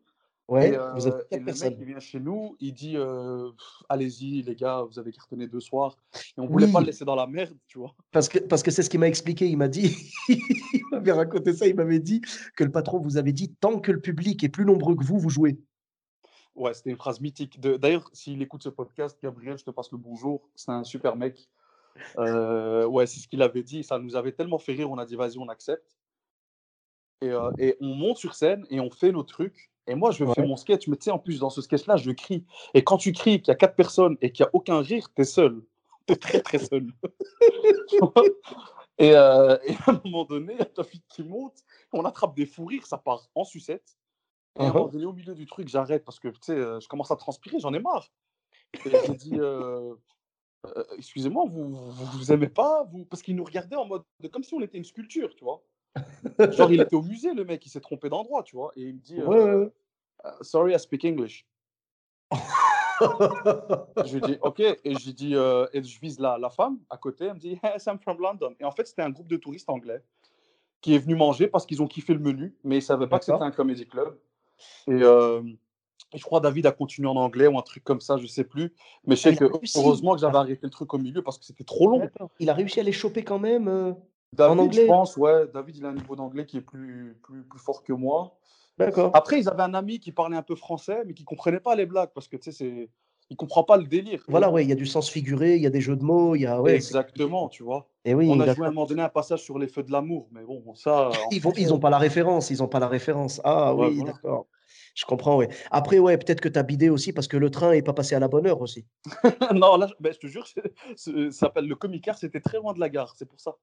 Et, vous êtes euh, et le mec, il vient chez nous, il dit euh, Allez-y, les gars, vous avez cartonné deux soirs. Et on voulait pas le laisser dans la merde, tu vois. Parce que parce que c'est ce qu'il m'a expliqué. Il m'a dit, il m'avait raconté ça. Il m'avait dit que le patron vous avait dit tant que le public est plus nombreux que vous, vous jouez. Ouais, c'était une phrase mythique. D'ailleurs, s'il écoute ce podcast, Gabriel, je te passe le bonjour. C'est un super mec. Euh, ouais, c'est ce qu'il avait dit. Ça nous avait tellement fait rire. On a dit, vas-y, on accepte. Et, et on monte sur scène et on fait nos trucs. Et moi, je fais Ouais. mon sketch, mais tu sais, en plus, dans ce sketch-là, je crie. Et quand tu cries, qu'il y a quatre personnes et qu'il n'y a aucun rire, t'es seul. T'es très, très seul. Et, euh, et à un moment donné, il y a ta fille qui monte, on attrape des fous rires, ça part en sucette. Et à un Uh-huh. moment donné, au milieu du truc, j'arrête parce que, tu sais, euh, je commence à transpirer, j'en ai marre. Et j'ai dit, euh, euh, excusez-moi, vous, vous vous aimez pas vous... Parce qu'il nous regardait en mode, de- comme si on était une sculpture, tu vois. Genre, il était au musée, le mec, il s'est trompé d'endroit, tu vois. Et il me dit, Ouais, ouais, euh, ouais. Euh, sorry, I speak English. Je lui dis, ok. Et euh, et je vise la, la femme à côté. Elle me dit, yes, I'm from London. Et en fait, c'était un groupe de touristes anglais qui est venu manger parce qu'ils ont kiffé le menu, mais ils ne savaient pas que c'était un comédie club. Et, euh, et je crois David a continué en anglais ou un truc comme ça, je sais plus. Mais je Ah, sais que réussi. heureusement que j'avais arrêté le truc au milieu parce que c'était trop long. Il a réussi à les choper quand même. euh, David, anglais je pense, ouais, David, il a un niveau d'anglais qui est plus, plus, plus fort que moi. Après, ils avaient un ami qui parlait un peu français, mais qui comprenait pas les blagues parce que tu sais, c'est, il comprend pas le délire. Voilà, ouais, il y a du sens figuré, il y a des jeux de mots, il y a. Ouais, Exactement, tu vois. Et oui, On a joué à un moment donné un passage sur les feux de l'amour, mais bon, ça. Ils vont, fait, ils ont pas la référence, ils ont pas la référence. Ah Ouais, oui, voilà. d'accord. Je comprends, ouais. Après, ouais, peut-être que tu as bidé aussi parce que le train est pas passé à la bonne heure aussi. non, là, ben, je te jure, ça s'appelle le Comicar, c'était très loin de la gare, c'est pour ça.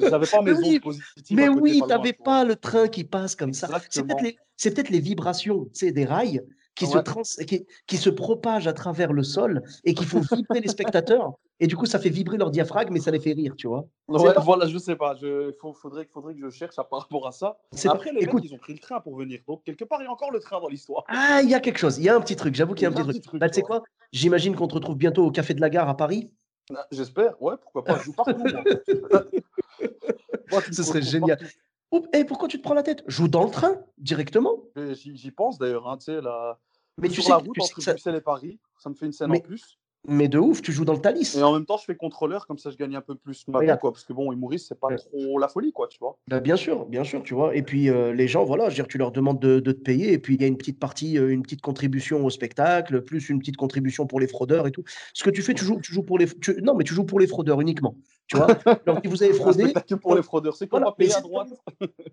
J'avais pas mes Mais oui, positives. Mais oui, pas tu n'avais le train qui passe comme ça. C'est peut-être les, c'est peut-être les vibrations, des rails qui se trans, qui, qui se propagent à travers le sol et qui font vibrer les spectateurs. Et du coup, ça fait vibrer leur diaphragme et ça les fait rire, tu vois. Ouais, pas- voilà, je sais pas. Il faudrait, faudrait que je cherche à par rapport à ça. Pas- Après, les écoute. mecs, ils ont pris le train pour venir. Donc, quelque part, il y a encore le train dans l'histoire. Ah, il y a quelque chose, il y a un petit truc, j'avoue qu'il y a un petit truc. truc, Bah, tu sais quoi? J'imagine qu'on te retrouve bientôt au Café de la Gare à Paris. Ah, J'espère, ouais, pourquoi pas. Je joue partout. moi. Moi, tu me Ce serait retrouves génial. partout. Oups, et pourquoi tu te prends la tête? Joue dans le train, directement? J'y j'y pense d'ailleurs, hein, tu sais, là. Mais tu sur sais la que- route tu sais entre que ça- Bruxelles et Paris, ça me fait une scène Mais- en plus. Mais de ouf, tu joues dans le Thalys. Et en même temps, je fais contrôleur, comme ça, je gagne un peu plus ma vie, quoi. Parce que bon, humoriste, c'est pas Ouais. trop la folie, quoi, tu vois. Bah, bien sûr, bien sûr, tu vois. Et puis euh, les gens, voilà, je veux dire, tu leur demandes de, de te payer, et puis il y a une petite partie, euh, une petite contribution au spectacle, plus une petite contribution pour les fraudeurs et tout. Ce que tu fais, tu joues, tu joues pour les, tu- non, mais tu joues pour les fraudeurs uniquement, tu vois. Donc si vous avez fraudé, pour les fraudeurs, c'est qu'on Voilà, va payer mais à c'est- droite.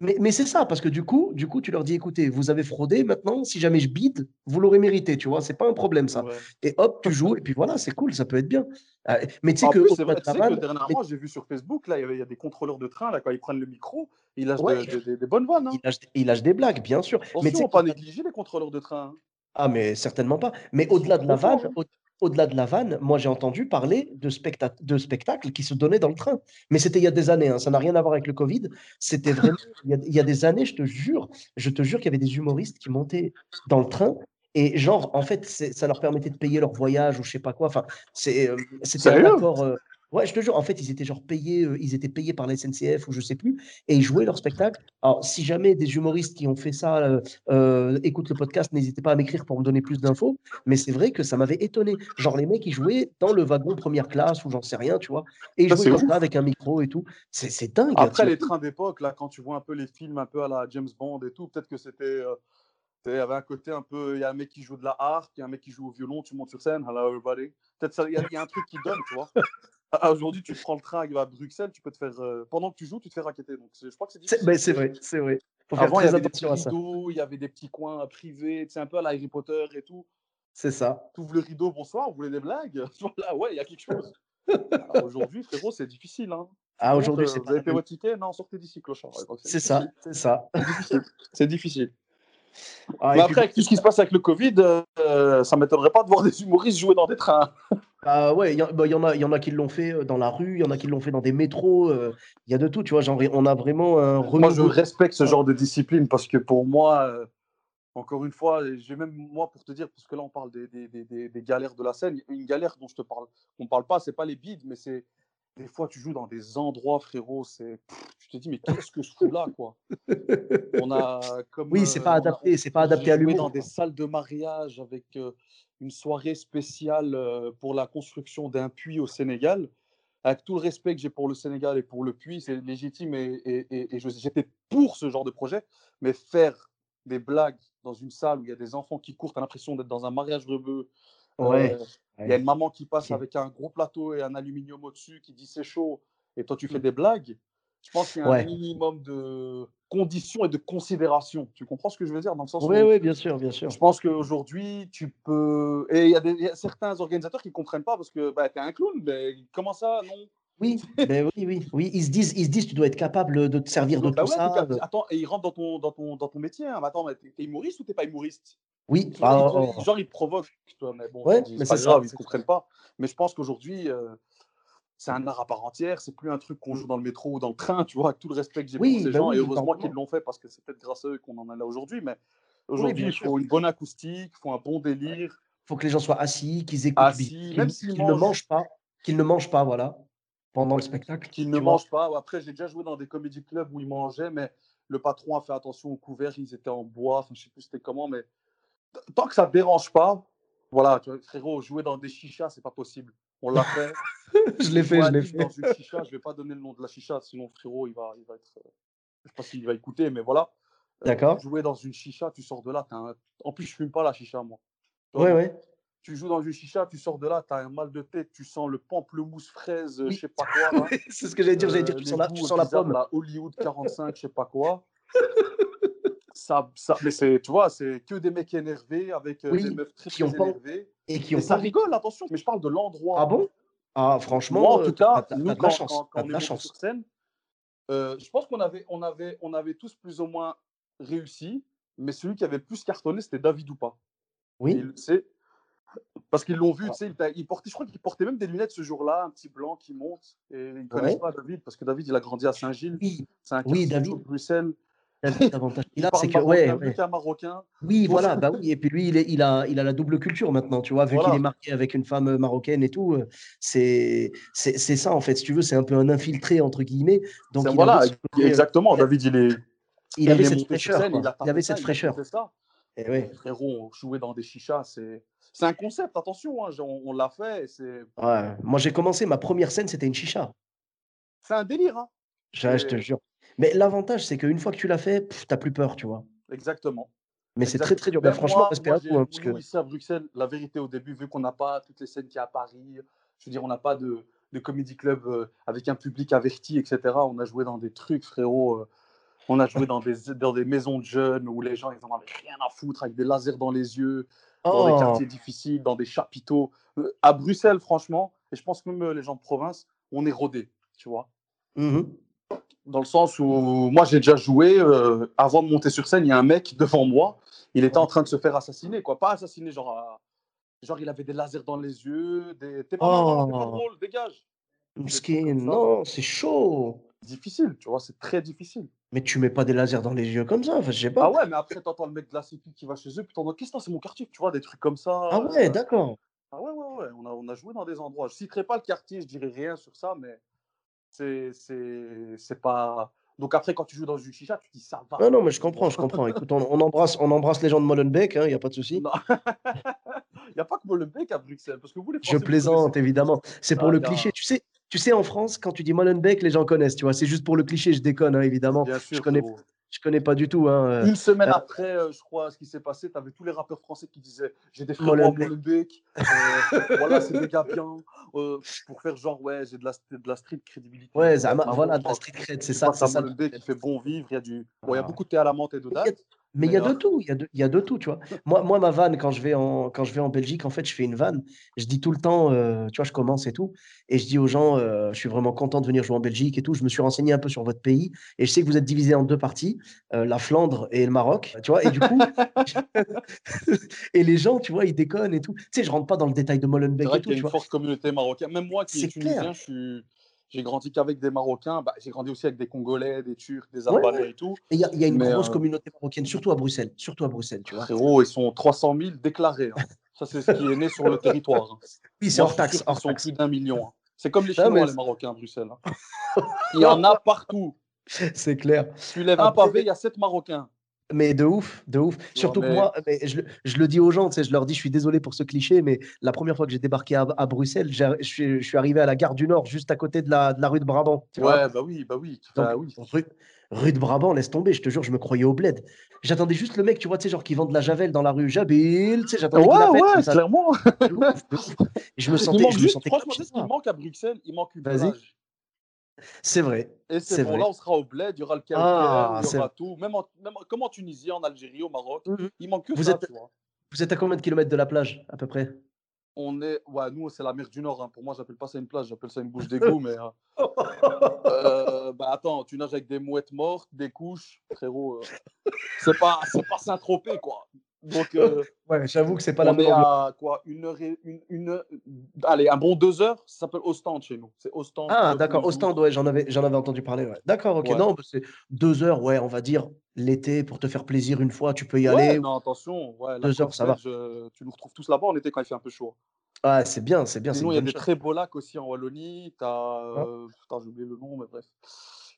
mais, mais c'est ça, parce que du coup, du coup, tu leur dis, écoutez, vous avez fraudé, maintenant, si jamais je bide, vous l'aurez mérité, tu vois. C'est pas un problème ça. Ouais. Et hop, tu joues, et puis voilà, c'est cool, ça peut être bien. Euh, mais tu sais que plus, vrai, tu sais que dernièrement, j'ai vu sur Facebook, là, il y, a des contrôleurs de train, là, quand ils prennent le micro, ils lâchent Ouais. des bonnes vannes. Hein. il lâche, il lâche des blagues, bien sûr. Mais sais faut pas négliger les contrôleurs de train. hein. Ah, mais certainement pas. Mais Ils au-delà de la vanne, hein. au- au-delà de la vanne, moi j'ai entendu parler de, specta- de spectacles qui se donnaient dans le train. Mais c'était il y a des années, hein, ça n'a rien à voir avec le Covid. C'était vraiment, il y, a, il y a des années, je te jure, je te jure qu'il y avait des humoristes qui montaient dans le train. Et genre, en fait, ça leur permettait de payer leur voyage ou je sais pas quoi. Enfin, c'est, euh, c'était un accord. euh, ouais, je te jure, en fait, ils étaient genre payés, euh, ils étaient payés par la SNCF ou je sais plus, et ils jouaient leur spectacle. Alors, si jamais des humoristes qui ont fait ça euh, écoutent le podcast, n'hésitez pas à m'écrire pour me donner plus d'infos. Mais c'est vrai que ça m'avait étonné. Genre, les mecs, ils jouaient dans le wagon première classe ou j'en sais rien, tu vois. Et ils Ça, jouaient comme ça avec un micro et tout. C'est dingue. Après, les trains d'époque, là, quand tu vois un peu les films un peu à la James Bond et tout, peut-être que c'était. Il y avait un côté un peu. Il y a un mec qui joue de la harpe, il y a un mec qui joue au violon, tu montes sur scène, hello everybody. Peut-être il y, a- il y a un truc qui donne, tu vois. Ah, Aujourd'hui, tu prends le train, il va à Bruxelles, tu peux te faire. euh, pendant que tu joues, tu te fais raqueter. Donc, je crois que c'est difficile. ben, c'est vrai, c'est vrai. Faut Avant, il y avait des petits rideaux, il y avait des petits coins privés, c'est un peu à la Harry Potter et tout. C'est ça. Tu ouvres le rideau, bonsoir, vous voulez des blagues? Voilà, ouais, il y a quelque chose. Aujourd'hui, frérot, c'est difficile. Hein. Ah, aujourd'hui, c'est vous avez même- votre ticket? Non, sortez d'ici, clochard. C'est ça, c'est ça. C'est difficile. Ah, Mais après, avec tout ce qui se passe avec le Covid, euh, ça m'étonnerait pas de voir des humoristes jouer dans des trains. Ah ouais, il y, en- bah, y en a, y en a qui l'ont fait euh, dans la rue, il y en a qui l'ont fait dans des métros. euh, Il y a de tout, tu vois. Genre, on a vraiment un Moi, je respecte ce genre de discipline parce que pour moi, euh, encore une fois, j'ai même moi pour te dire, parce que là, on parle des, des- des- galères de la scène. Une galère dont je te parle, on parle pas, c'est pas les bides, mais c'est des fois, tu joues dans des endroits, frérot. C'est, tu te dis, mais qu'est-ce que je fous là, quoi? On a comme Oui, c'est pas euh, adapté, c'est pas adapté à l'humour. dans des salles de mariage avec euh, une soirée spéciale euh, pour la construction d'un puits au Sénégal. Avec tout le respect que j'ai pour le Sénégal et pour le puits, c'est légitime et, et- et- j'étais pour ce genre de projet. Mais faire des blagues dans une salle où il y a des enfants qui courent, tu as l'impression d'être dans un mariage rebeu. Ouais, euh, Il y a une maman qui passe avec un gros plateau et un aluminium au-dessus qui dit c'est chaud et toi tu fais Mm. des blagues. Je pense qu'il y a Ouais. un minimum de conditions et de considération. Tu comprends ce que je veux dire? Dans le sens Oui, où oui, bien sûr, bien sûr. je pense qu'aujourd'hui, tu peux. Et il y, a y certains organisateurs qui ne comprennent pas parce que bah, tu es un clown, mais comment ça? Non. Oui, ben oui, oui, oui. Ils se disent, ils se disent, tu dois être capable de te servir de Bah tout ouais, ça. Attends, et ils rentrent dans ton, dans ton, dans ton métier. hein. Mais attends, t'es humoriste ou t'es pas humoriste? Oui, ah, ils- oh, oh. Genre, ils te provoquent. toi, mais bon, Ouais, c'est pas ça, grave, ils ne comprennent pas. Mais je pense qu'aujourd'hui, euh, c'est un art à part entière. C'est plus un truc qu'on joue dans le métro ou dans le train, tu vois, avec tout le respect que j'ai Oui, pour ces bah gens. oui, et heureusement qu'ils l'ont fait parce que c'est peut-être grâce à eux qu'on en est là aujourd'hui. Mais aujourd'hui, bien il sûr. faut une bonne acoustique, il faut un bon délire. faut que les gens soient assis, qu'ils écoutent, Assis, qu'ils- même qu'ils s'ils ne mangent. mangent pas, qu'ils ne mangent pas, voilà, pendant le spectacle. qu'ils ne vois. mangent pas. Après, j'ai déjà joué dans des comédie clubs où ils mangeaient, mais le patron a fait attention au couvert, ils étaient en bois, enfin, je sais plus c'était comment, mais tant que ça ne dérange pas, voilà, tu vois, frérot, jouer dans des chichas, c'est pas possible. On l'a fait. je l'ai fait, je l'ai fait. Dans une chicha, je vais pas donner le nom de la chicha, sinon frérot, il va, il va être. euh, Je sais pas s'il va écouter, mais voilà. Euh, D'accord. jouer dans une chicha, tu sors de là. t'as un- En plus, je fume pas la chicha, moi. Donc, ouais. Tu joues dans une chicha, tu sors de là, tu as un mal de tête, tu sens le pamplemousse fraise, euh, Oui. je sais pas quoi. c'est ce que j'allais dire, j'allais dire, tu sens la, tu sens la pomme. la Hollywood 45, je sais pas quoi. Ça, ça, mais c'est, tu vois, c'est que des mecs énervés avec euh, Oui, des meufs très, qui ont très pas- énervées. Et qui Et ont ça pas rigole, attention, mais je parle de l'endroit. Ah bon? Ah, franchement, Moi, en euh, tout cas, t'as- nous, de quand, la chance. quand- quand on de la chance. sur scène, euh, je pense qu'on avait, on avait, on avait tous plus ou moins réussi, mais celui qui avait le plus cartonné, c'était David Oupa. Et Oui. sait. Parce qu'ils l'ont vu, Ouais. sais, il, il portait, je crois qu'il portait même des lunettes ce jour-là, un petit blanc qui monte. Et ils ne connaissent Ouais. pas David, parce que David, il a grandi à Saint-Gilles. Oui, C'est un Oui, David. de Bruxelles. L'avantage qu'il Il a, c'est que, ouais, ouais. marocain. Oui, voilà, bah oui. Et puis lui, il, est, il, a, il a la double culture maintenant, tu vois, vu Voilà. qu'il est marié avec une femme euh, marocaine et tout. euh, C'est c'est c'est ça, en fait, si tu veux, c'est un peu un infiltré, entre guillemets. Donc, C'est- il voilà, avait, exactement. il David, il est, il avait est cette fraîcheur, scène, il avait cette fraîcheur. fait ça. Et ouais. Frérot, jouer dans des chichas, c'est c'est un concept, attention, hein, on, on l'a fait. C'est Ouais. Moi, j'ai commencé, ma première scène, c'était une chicha. c'est un délire, hein. Je, je te jure. Mais l'avantage, c'est qu'une fois que tu l'as fait, pff, t'as plus peur, tu vois. exactement. Mais c'est très, très dur. Ben, franchement, respect à hein, parce que... ici à Bruxelles, la vérité au début, vu qu'on n'a pas toutes les scènes qu'il y a à Paris, je veux dire, on n'a pas de, de comédie club euh, avec un public averti, etc. On a joué dans des trucs, frérot. euh, on a joué dans des, dans des maisons de jeunes où les gens, ils en avaient rien à foutre, avec des lasers dans les yeux, dans des Oh, quartiers difficiles, dans des chapiteaux. Euh, à Bruxelles, franchement, et je pense que même les gens de province, on est rodés, tu vois. mhm. Dans le sens où moi j'ai déjà joué, euh, avant de monter sur scène, il y a un mec devant moi, il était en train de se faire assassiner, quoi. Pas assassiner, genre, à- genre il avait des lasers dans les yeux, des... t'es pas t'es pas Oh. drôle, dégage. Ça. non, c'est chaud. Difficile, tu vois, c'est très difficile. Mais tu mets pas des lasers dans les yeux comme ça, enfin, je sais pas. Ah ouais, mais après t'entends le mec de la sécu qui va chez eux, puis t'entends, qu'est-ce que c'est mon quartier, tu vois, des trucs comme ça. Ah ouais, euh, d'accord. Ah ouais, ouais, ouais, on a, on a joué dans des endroits. Je citerai pas le quartier, je dirais rien sur ça, mais c'est, pas. Donc après, quand tu joues dans une chicha, tu dis ça va. Non, non, mais je comprends, je comprends. Écoute, on, on embrasse, on embrasse les gens de Molenbeek, il n'y a pas de souci. Il n'y a pas que Molenbeek à Bruxelles, parce que vous, les Je Français, vous plaisante, évidemment. C'est pour Ah, le cliché. Tu sais, tu sais, en France, quand tu dis Molenbeek, les gens connaissent, tu vois. C'est juste pour le cliché, je déconne, hein, évidemment. Bien sûr, je connais. Je connais pas du tout. Hein. euh, Une semaine euh, après, euh, je crois, ce qui s'est passé, tu avais tous les rappeurs français qui disaient J'ai des frères Molenbeek. Molenbeek, euh, voilà, c'est des gars bien, euh, pour faire genre, ouais, j'ai de la, de la street crédibilité. Ouais, Zama- voilà, de la street cred, c'est ça. C'est ça. le Molenbeek, il fait bon vivre, il y a, du... bon, il y a Ah. beaucoup de thé à la menthe et de Mais il. Mais il y a de tout, il y a de, il y a de tout, tu vois. Moi, moi, ma vanne, quand je vais en, quand je vais en Belgique, en fait, je fais une vanne. Je dis tout le temps, euh, tu vois, je commence et tout. Et je dis aux gens, euh, je suis vraiment content de venir jouer en Belgique et tout. Je me suis renseigné un peu sur votre pays. Et je sais que vous êtes divisé en deux parties, euh, la Flandre et le Maroc, tu vois. Et du coup, et les gens, tu vois, ils déconnent et tout. Tu sais, je rentre pas dans le détail de C'est Molenbeek vrai et tout, y a tu une vois. forte communauté marocaine. Même moi qui C'est est tunisien, je suis... j'ai grandi qu'avec des Marocains. Bah, j'ai grandi aussi avec des Congolais, des Turcs, des Albanais ouais. et tout. Il y a, il y a une Mais, grosse euh, communauté marocaine, surtout à Bruxelles, surtout à Bruxelles, tu vois. Frérot, ils sont 300 000 déclarés. hein. Ça, c'est ce qui est né sur le territoire. hein. Oui, c'est hors taxe, hors sont taxe. plus d'un million. hein. C'est comme les Chinois, mais les Marocains à Bruxelles. Il y en a partout. c'est clair. Tu lèves un pavé, il y a 7 Marocains. Mais de ouf, de ouf. Surtout que mais- moi, mais je, le- je le dis aux gens, tu sais, je leur dis, je suis désolé pour ce cliché, mais la première fois que j'ai débarqué à, à Bruxelles, je suis, je suis arrivé à la gare du Nord, juste à côté de la, de la rue de Brabant. Tu vois Ouais, bah oui, bah oui. Donc, Bah oui. rue, rue de Brabant, laisse tomber, je te jure, je me croyais au bled. J'attendais juste le mec, tu vois, tu sais, genre qui vend de la javel dans la rue Jabil, tu sais, j'attendais qu'il Ouais, appelle ouais, ça. clairement. Je me Il sentais, manque je me juste, sentais franchement, ce qu'il manque à Bruxelles Il manque une Vas-y. plage. C'est vrai. Et C'est bon, vrai. là, on sera au bled, il y aura le calcaire, Ah, il y c'est- aura tout. Même, en, même comme en Tunisie, en Algérie, au Maroc, Mhm. il manque que Vous ça, êtes- tu vois. Vous êtes à combien de kilomètres de la plage, à peu près? On est, ouais, nous, c'est la mer du Nord. hein. Pour moi, j'appelle pas ça une plage, j'appelle ça une bouche d'égout. mais euh, euh, bah attends, tu nages avec des mouettes mortes, des couches, frérot. euh, c'est pas, c'est pas Saint-Tropez, quoi. Donc, euh, Ouais, j'avoue que c'est pas la on est même ambiance. à quoi Une heure et une, une- allez, un bon deux heures. Ça s'appelle Ostende chez nous. C'est Ostende. Ah, d'accord, stand, ouais, j'en avais, j'en avais entendu parler. ouais. D'accord, ok, Ouais. non, c'est deux heures, ouais, on va dire l'été pour te faire plaisir une fois, tu peux y Ouais, aller. non, attention. Ouais, la Deux heures, ça va. euh, tu nous retrouves tous là-bas en été quand il fait un peu chaud. Ah, c'est bien, c'est bien, Sinon, il y a des chose. très beaux lacs aussi en Wallonie. T'as, Ah. euh, putain, j'ai oublié le nom, mais bref.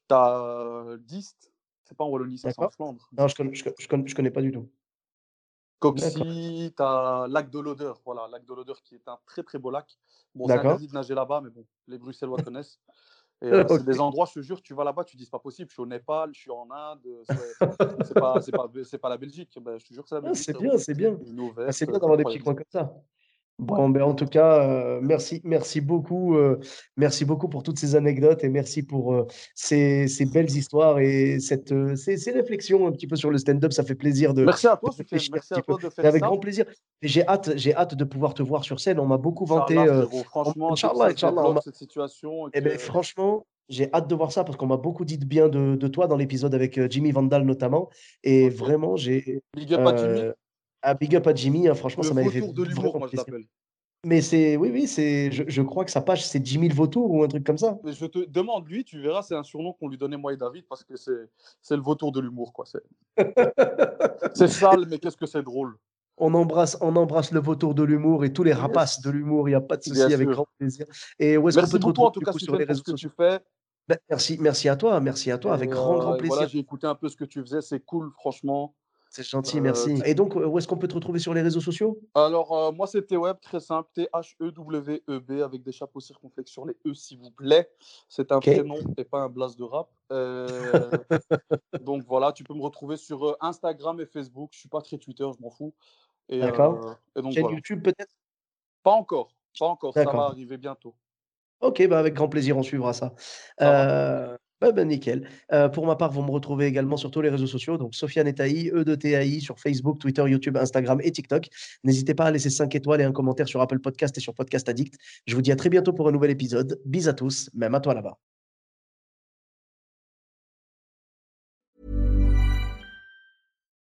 T'as euh, Dist. C'est pas en Wallonie, ça, c'est en. Flandre. Non, je connais, je, connais- je connais- je connais pas du tout. Coxy, t'as Lac de l'Odeur. Voilà, Lac de l'Odeur qui est un très très beau lac. Bon, c'est interdit de nager là-bas, mais bon, les Bruxellois connaissent. Et euh, c'est des endroits, je te jure, tu vas là-bas, tu dis c'est pas possible. Je suis au Népal, je suis en Inde, c'est c'est pas, la Belgique. Ben, je te jure que c'est la Ah, Belgique. c'est bien, c'est bien. Ah, c'est bien euh, d'avoir des petits coins comme ça. Bon, ben, en tout cas, euh, merci, merci beaucoup, euh, merci beaucoup pour toutes ces anecdotes et merci pour euh, ces, ces belles histoires et cette, ces, ces réflexions un petit peu sur le stand-up. Ça fait plaisir de, Merci à de toi, un Merci à toi de faire avec ça. grand plaisir. J'ai hâte, j'ai hâte de pouvoir te voir sur scène. On m'a beaucoup vanté. Franchement, Inch'Allah, Inch'Allah, cette situation. et Eh ben, franchement, j'ai hâte de voir ça parce qu'on m'a beaucoup dit de bien de, de toi dans l'épisode avec Jimmy Vandal notamment. Et vraiment, j'ai. Big up à Jimmy. Un big up à Jimmy. hein, franchement, Le ça m'avait fait vautour de l'humour, moi je l'appelle. Mais c'est, oui, oui, c'est, je, je crois que sa page, c'est Jimmy le vautour ou un truc comme ça. Mais je te demande, lui, tu verras, c'est un surnom qu'on lui donnait moi et David parce que c'est c'est le vautour de l'humour. quoi. C'est sale, mais qu'est-ce que c'est drôle. On embrasse, on embrasse le vautour de l'humour et tous les rapaces de l'humour. Il n'y a pas de souci, avec sûr. grand plaisir. Et où est-ce qu'on peut te en retrouver tout du cas, coup, sur les réseaux sociaux? tu fais. Ben, Merci, merci à toi, merci à toi, avec grand, grand plaisir. Voilà, j'ai écouté un peu ce que tu faisais, c'est cool, franchement. C'est gentil, Euh, merci. Et donc, où est-ce qu'on peut te retrouver sur les réseaux sociaux? Alors, euh, moi, c'est T-Web, très simple, T-H-E-W-E-B, avec des chapeaux circonflexes sur les E, s'il vous plaît. C'est un Ok. prénom et pas un blast de rap. Euh, donc voilà, tu peux me retrouver sur euh, Instagram et Facebook. Je suis pas très Twitter, je m'en fous. D'accord. euh, et donc Chaîne voilà. YouTube peut-être? Pas encore, pas encore, ça va arriver bientôt. Ok, bah avec grand plaisir, on suivra ça. Euh, bah, nickel. Pour ma part, vous me retrouvez également sur tous les réseaux sociaux, donc Sofiane et Taï, E de TAI, sur Facebook, Twitter, YouTube, Instagram et TikTok. N'hésitez pas à laisser 5 étoiles et un commentaire sur Apple Podcast et sur Podcast Addict. Je vous dis à très bientôt pour un nouvel épisode. Bis à tous, même à toi là-bas.